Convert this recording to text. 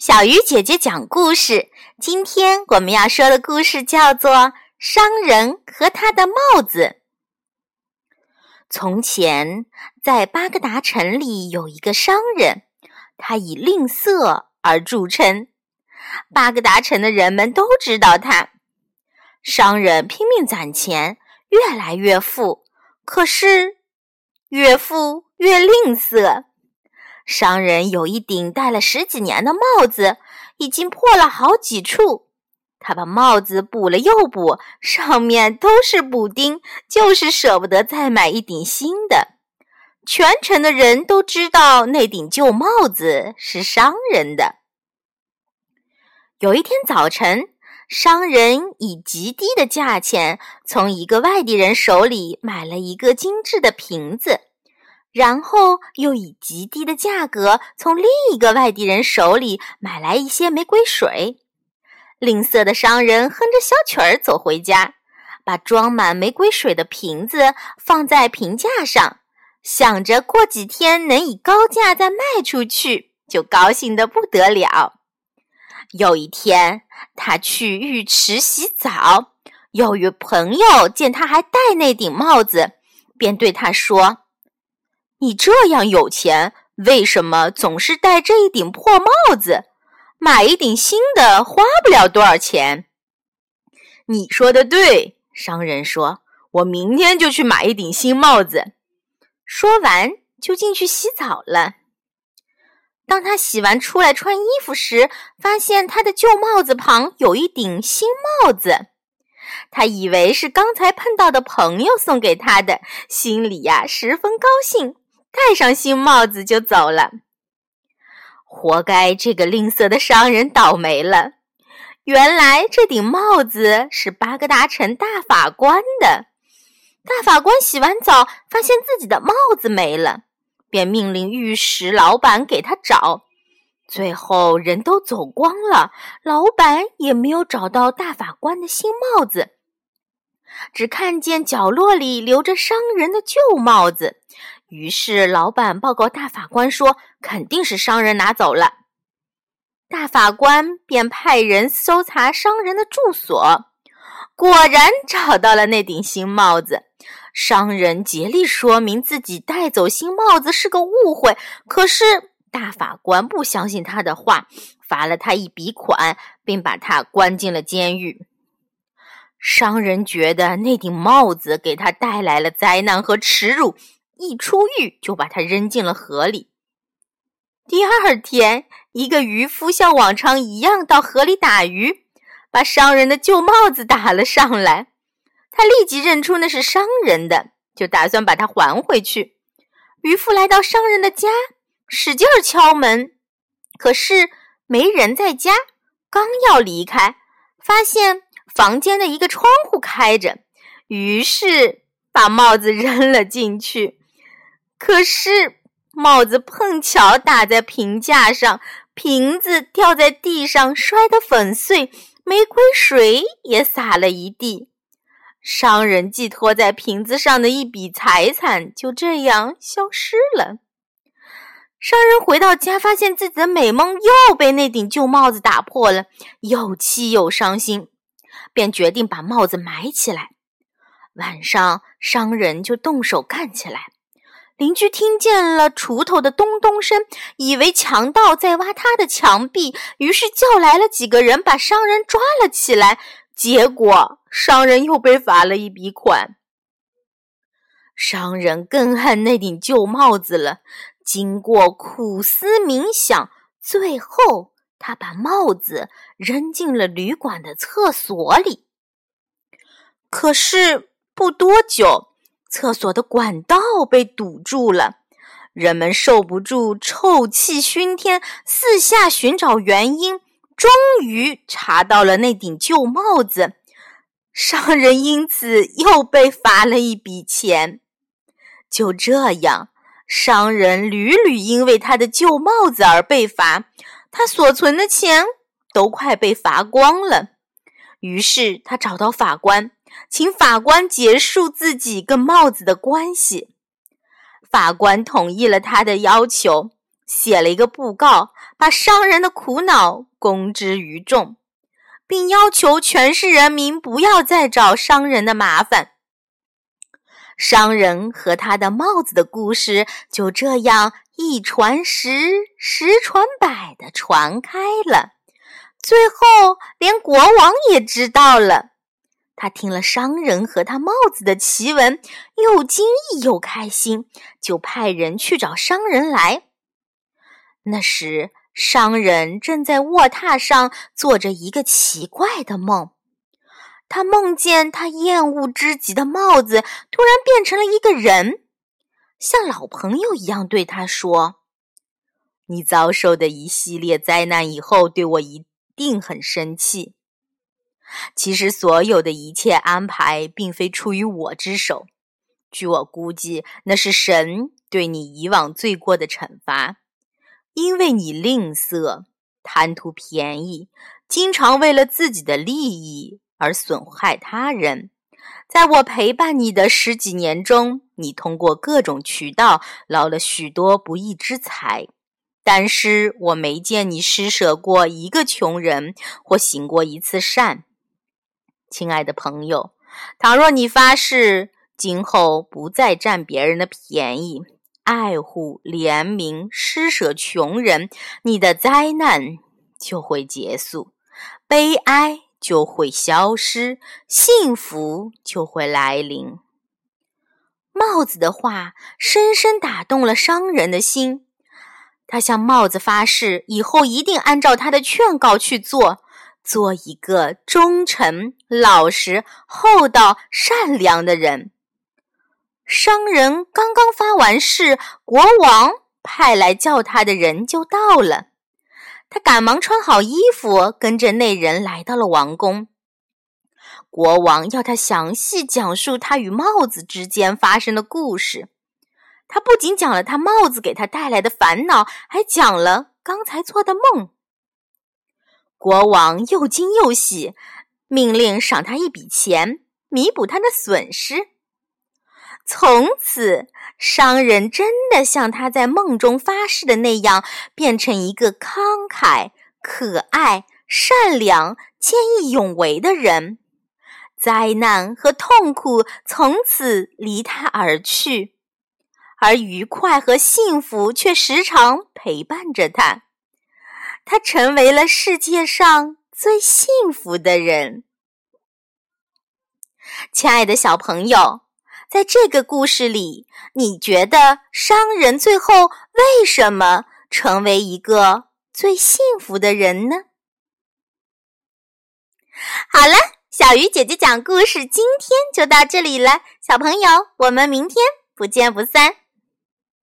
小鱼姐姐讲故事。今天我们要说的故事叫做《商人和他的帽子》。从前，在巴格达城里有一个商人，他以吝啬而著称。巴格达城的人们都知道他。商人拼命攒钱，越来越富，可是越富越吝啬。商人有一顶戴了十几年的帽子，已经破了好几处。他把帽子补了又补，上面都是补丁，就是舍不得再买一顶新的。全城的人都知道那顶旧帽子是商人的。有一天早晨，商人以极低的价钱从一个外地人手里买了一个精致的瓶子。然后又以极低的价格从另一个外地人手里买来一些玫瑰水。吝啬的商人哼着小曲儿走回家，把装满玫瑰水的瓶子放在瓶架上，想着过几天能以高价再卖出去，就高兴得不得了。有一天，他去浴池洗澡，有位朋友见他还戴那顶帽子，便对他说。你这样有钱，为什么总是戴这一顶破帽子？买一顶新的花不了多少钱。你说的对，商人说：“我明天就去买一顶新帽子。”说完就进去洗澡了。当他洗完出来穿衣服时，发现他的旧帽子旁有一顶新帽子。他以为是刚才碰到的朋友送给他的，心里呀十分高兴。戴上新帽子就走了，活该这个吝啬的商人倒霉了。原来这顶帽子是巴格达城大法官的。大法官洗完澡，发现自己的帽子没了，便命令玉石老板给他找。最后人都走光了，老板也没有找到大法官的新帽子。只看见角落里留着商人的旧帽子，于是老板报告大法官说：“肯定是商人拿走了。”大法官便派人搜查商人的住所，果然找到了那顶新帽子。商人竭力说明自己带走新帽子是个误会，可是大法官不相信他的话，罚了他一笔款，并把他关进了监狱。商人觉得那顶帽子给他带来了灾难和耻辱，一出狱就把它扔进了河里。第二天，一个渔夫像往常一样到河里打鱼，把商人的旧帽子打了上来。他立即认出那是商人的，就打算把它还回去。渔夫来到商人的家，使劲敲门，可是没人在家。刚要离开，发现。房间的一个窗户开着，于是把帽子 扔了进去。可是帽子碰巧打在瓶架上，瓶子掉在地上，摔得粉碎，玫瑰水也洒了一地。商人寄托在瓶子上的一笔财产就这样消失了。商人回到家，发现自己的美梦又被那顶旧帽子打破了，又气又伤心。便决定把帽子埋起来。晚上，商人就动手干起来。邻居听见了锄头的咚咚声，以为强盗在挖他的墙壁，于是叫来了几个人，把商人抓了起来。结果，商人又被罚了一笔款。商人更恨那顶旧帽子了。经过苦思冥想，最后。他把帽子扔进了旅馆的厕所里，可是不多久，厕所的管道被堵住了，人们受不住臭气熏天，四下寻找原因，终于查到了那顶旧帽子。商人因此又被罚了一笔钱。就这样，商人屡屡因为他的旧帽子而被罚。他所存的钱都快被罚光了，于是他找到法官，请法官结束自己跟帽子的关系。法官同意了他的要求，写了一个布告，把商人的苦恼公之于众，并要求全市人民不要再找商人的麻烦。商人和他的帽子的故事就这样一传十，十传百的传开了，最后连国王也知道了。他听了商人和他帽子的奇闻，又惊异又开心，就派人去找商人来。那时，商人正在卧榻上做着一个奇怪的梦。他梦见他厌恶之极的帽子突然变成了一个人，像老朋友一样对他说：“你遭受的一系列灾难以后，对我一定很生气。其实，所有的一切安排并非出于我之手。据我估计，那是神对你以往罪过的惩罚，因为你吝啬、贪图便宜，经常为了自己的利益。”而损害他人，在我陪伴你的十几年中，你通过各种渠道捞了许多不义之财，但是我没见你施舍过一个穷人或行过一次善。亲爱的朋友，倘若你发誓今后不再占别人的便宜，爱护、怜悯、施舍穷人，你的灾难就会结束，悲哀。就会消失，幸福就会来临。帽子的话深深打动了商人的心，他向帽子发誓，以后一定按照他的劝告去做，做一个忠诚、老实、厚道、善良的人。商人刚刚发完誓，国王派来叫他的人就到了。他赶忙穿好衣服，跟着那人来到了王宫。国王要他详细讲述他与帽子之间发生的故事。他不仅讲了他帽子给他带来的烦恼，还讲了刚才做的梦。国王又惊又喜，命令赏他一笔钱，弥补他的损失。从此，商人真的像他在梦中发誓的那样，变成一个慷慨、可爱、善良、见义勇为的人。灾难和痛苦从此离他而去，而愉快和幸福却时常陪伴着他。他成为了世界上最幸福的人。亲爱的小朋友。在这个故事里，你觉得商人最后为什么成为一个最幸福的人呢？好了，小鱼姐姐讲故事今天就到这里了，小朋友，我们明天不见不散。